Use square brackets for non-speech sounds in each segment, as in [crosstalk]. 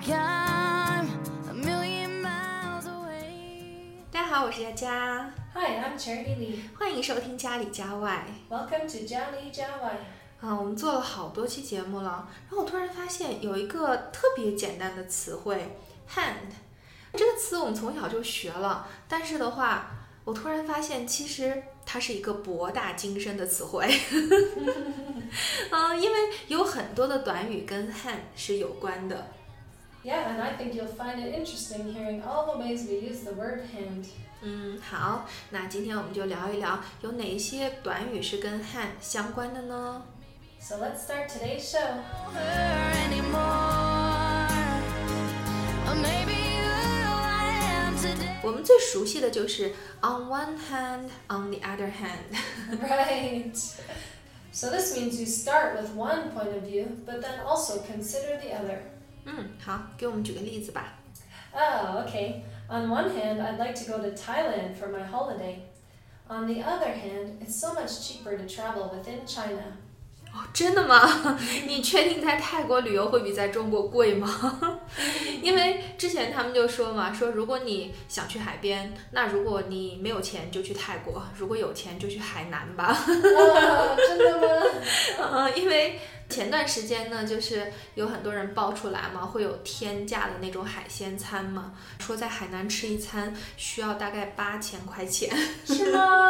大家好，我是佳佳，Hi, I'm Charity Lee. 欢迎收听家里家外。Welcome to Jia Li Jia Wai. 啊，我们做了好多期节目了，然后我突然发现有一个特别简单的词汇 “hand”，这个词我们从小就学了，但是的话，我突然发现其实它是一个博大精深的词汇。嗯，[laughs] 因为有很多的短语跟 hand 是有关的。Yeah, and I think you'll find it interesting hearing all the ways we use the word hand. 嗯，好，那今天我们就聊一聊有哪一些短语是跟 hand 相关的呢？ So let's start today's show. her anymore. [laughs] Or maybe who I am today. 我们最熟悉的就是 on one hand, on the other hand。 [laughs] right. So this means you start with one point of view, but then also consider the other. 嗯，好，给我们举个例子吧。Oh, okay. On one hand, I'd like to go to Thailand for my holiday. On the other hand, it's so much cheaper to travel within China. 哦，真的吗？你确定在泰国旅游会比在中国贵吗？因为之前他们就说嘛，说如果你想去海边，那如果你没有钱就去泰国，如果有钱就去海南吧。Oh, 真的吗？嗯，因为前段时间呢，就是有很多人爆出来嘛，会有天价的那种海鲜餐嘛，说在海南吃一餐需要大概八千块钱。是吗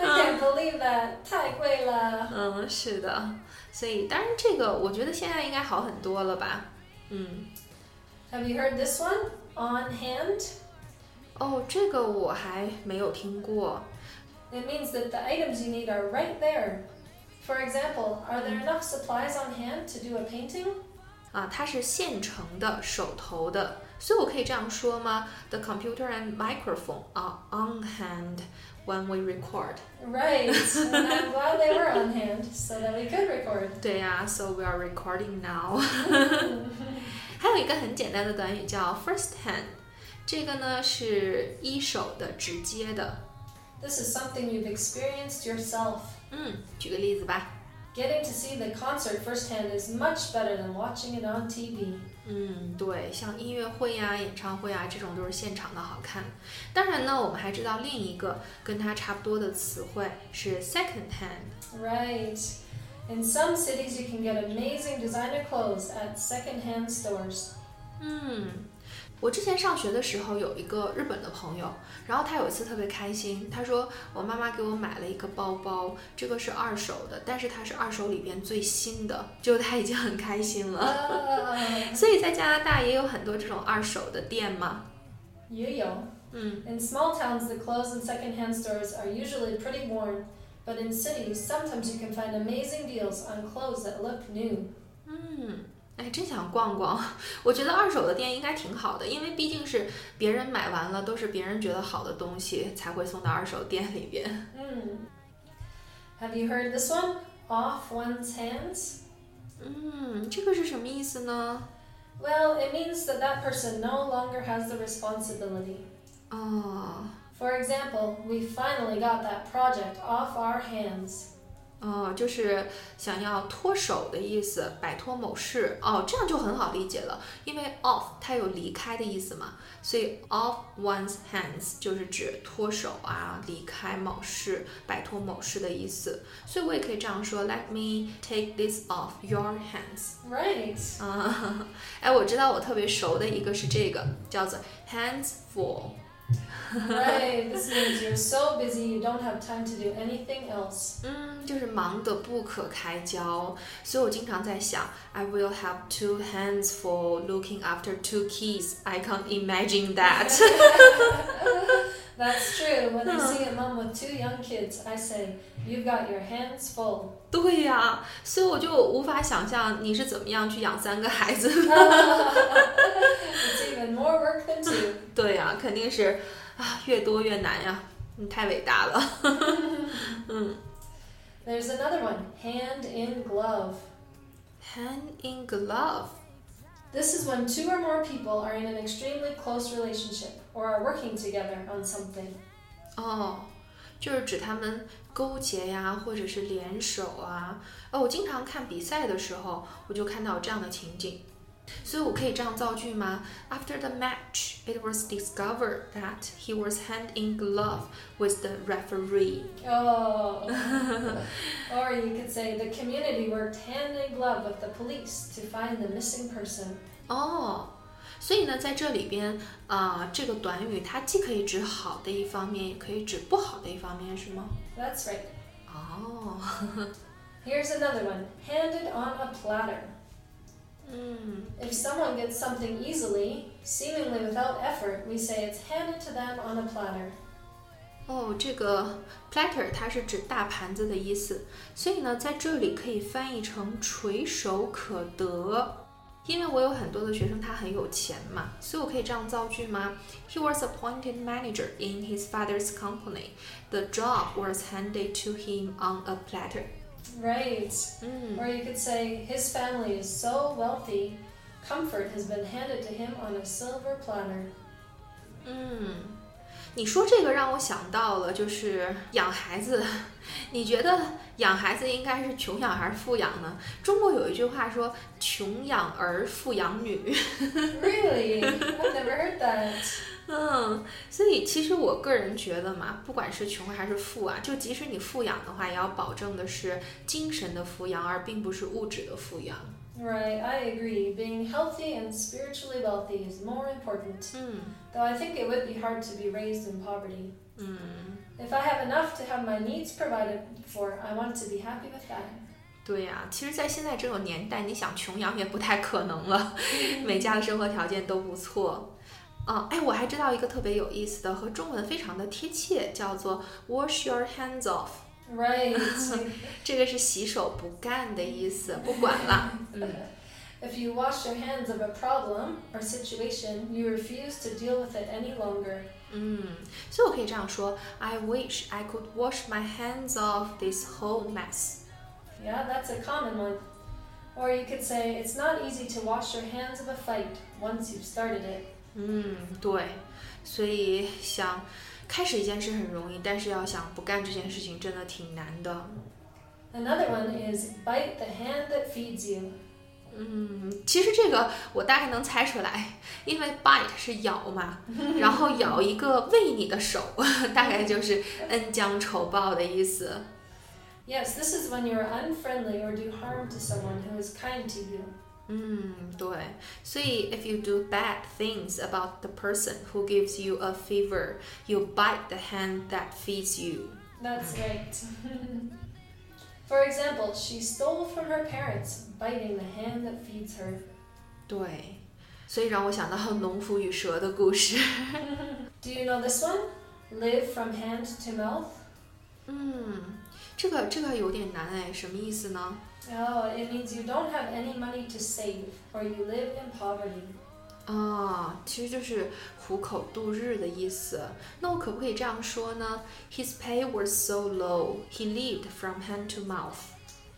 ？I can't believe that. 太贵了。嗯，是的，所以当然这个我觉得现在应该好很多了吧。嗯，Have you heard this one? On hand? 哦，这个我还没有听过。It means that the items you need are right there. For example, are there enough supplies on hand to do a painting? 啊，它是现成的、手头的，所以我可以这样说吗？The computer and microphone are on hand when we record. Right. [laughs] and I'm glad they were on hand so that we could record. 对呀、s o we are recording now [laughs] 。还有一个很简单的短语叫 first hand，这个呢是一手的、直接的。 This is something you've experienced yourself. 嗯，举个例子吧。 Getting to see the concert firsthand is much better than watching it on TV. 嗯，对，像音乐会呀、演唱会啊，这种都是现场的好看。当然呢，我们还知道另一个跟它差不多的词汇是 second hand。 Right. In some cities, you can get amazing designer clothes at secondhand stores. 嗯， 我之前上学的时候有一个日本的朋友，然后他有一次特别开心，他说我妈妈给我买了一个包包，这个是二手的，但是它是二手里边最新的，就他已经很开心了。Uh, 所以在加拿大也有很多这种二手的店嘛。yo-yo. 嗯 In small towns, the clothes in secondhand stores are usually pretty worn, but in cities, sometimes you can find amazing deals on clothes that look new. 嗯，哎，真想逛逛。我觉得二手的店应该挺好的，因为毕竟是别人买完了都是别人觉得好的东西才会送到二手店里边。 Hmm. Have [laughs] you [laughs] heard this one? Off one's hands? 嗯，这个是什么意思呢？ Well, it means that that person no longer has the responsibility. 哦 For example, we finally got that project off our hands. 哦，就是想要脱手的意思，摆脱某事。哦，这样就很好理解了，因为 off 它有离开的意思嘛，所以 off one's hands 就是指脱手啊，离开某事，摆脱某事的意思。所以我也可以这样说，Let me take this off your hands。Right. 啊，[laughs] 哎，我知道我特别熟的一个是这个，叫做 hands full。right. This means you're so busy you don't have time to do anything else. 嗯，就是忙得不可开交，所以我经常在想，I will have two hands for looking after two kids. I can't imagine that 。 [laughs] That's true. When I see a mom with two young kids, I say, You've got your hands full. 对呀、所以我就无法想象你是怎么样去养三个孩子。 It's [laughs] even more work than two. 对呀、肯定是啊，越多越难呀、你太伟大了。 There's another one hand in glove. Hand in glove。 This is when two or more people are in an extremely close relationship or are working together on something. 哦，就是指他们勾结呀，或者是联手啊。哦，我经常看比赛的时候，我就看到有这样的情景。 所以我可以这样造句吗？After the match, it was discovered that he was hand in glove with the referee. Oh. [laughs] or you could say the community worked hand in glove with the police to find the missing person. 哦，所以呢，在这里边啊、这个短语它既可以指好的一方面，也可以指不好的一方面，是吗？ That's right. 哦， [laughs] Here's another one handed on a platter. 嗯， If someone gets something easily, seemingly without effort, we say it's handed to them on a platter. 哦，这个 platter 它是指大盘子的意思，所以呢，在这里可以翻译成垂手可得。因为我有很多的学生他很有钱嘛，所以我可以这样造句吗？He was appointed manager in his father's company. The job was handed to him on a platter. Right. 嗯 Or you could say his family is so wealthy, comfort has been handed to him on a silver platter. 嗯，你说这个让我想到了，就是养孩子。你觉得养孩子应该是穷养还是富养呢？中国有一句话说“穷养儿，富养女”。 [laughs] Really? I've never heard that. 嗯，所以其实我个人觉得嘛，不管是穷还是富啊，就即使你富养的话，也要保证的是精神的富养，而并不是物质的富养。Right, I agree. Being healthy and spiritually wealthy is more important. 嗯 Though I think it would be hard to be raised in poverty. 嗯。If I have enough to have my needs provided for, I want to be happy with that. 对呀、其实，在现在这种年代，你想穷养也不太可能了，每家的生活条件都不错。啊，哎，我还知道一个特别有意思的，和中文非常的贴切，叫做 “wash your hands off”。 Right. 这个是洗手不干的意思，不管了。嗯 if [laughs] [laughs] you wash your hands of a problem or situation, you refuse to deal with it any longer. 嗯，所以我可以这样说：I wish I could wash my hands off this whole mess。 Yeah, that's a common one. Or you could say, it's not easy to wash your hands of a fight once you've started it. 嗯，对，所以想开始一件事很容易，但是要想不干这件事情真的挺难的。 Another one is bite the hand that feeds you. 嗯，其实这个我大概能猜出来，因为 bite 是咬嘛，然后咬一个喂你的手，大概就是恩将仇报的意思。 Yes, [laughs] this is when you're unfriendly or do harm to someone who is kind to you. 嗯，对，所以 if you do bad things about the person who gives you a fever, you bite the hand that feeds you. That's right. [laughs] For example, she stole from her parents, biting the hand that feeds her. 对，所以让我想到农夫与蛇的故事。 Do you [laughs] know this one? Live from hand to mouth? 嗯，这个这个有点难哎，什么意思呢？ Oh, it means you don't have any money to save, or you live in poverty. 啊，其实就是糊口度日的意思。那我可不可以这样说呢？His pay was so low, he lived from hand to mouth.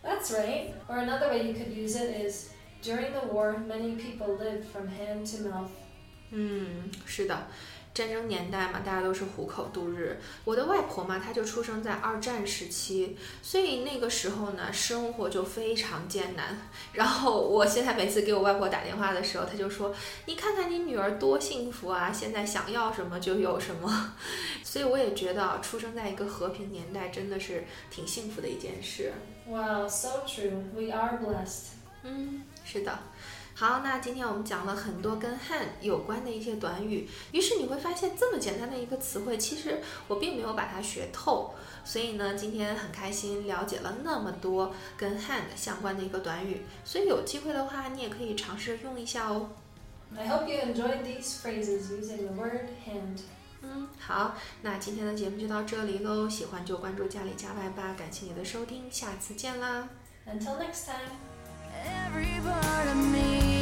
That's right. Or another way you could use it is during the war, many people lived from hand to mouth. 嗯，是的， 战争年代嘛，大家都是糊口度日。我的外婆嘛，她就出生在二战时期，所以那个时候呢，生活就非常艰难。然后我现在每次给我外婆打电话的时候，她就说：“你看看你女儿多幸福啊，现在想要什么就有什么。[laughs] ”所以我也觉得啊，出生在一个和平年代真的是挺幸福的一件事。Wow, so true. We are blessed. 嗯，是的。好，那今天我们讲了很多跟 hand 有关的一些短语，于是你会发现这么简单的一个词汇，其实我并没有把它学透。所以呢，今天很开心了解了那么多跟 hand 相关的一个短语，所以有机会的话，你也可以尝试用一下哦。I hope you enjoyed these phrases using the word hand. 嗯，好，那今天的节目就到这里喽。喜欢就关注家里家外吧，感谢你的收听，下次见啦。Until next time. Every part of me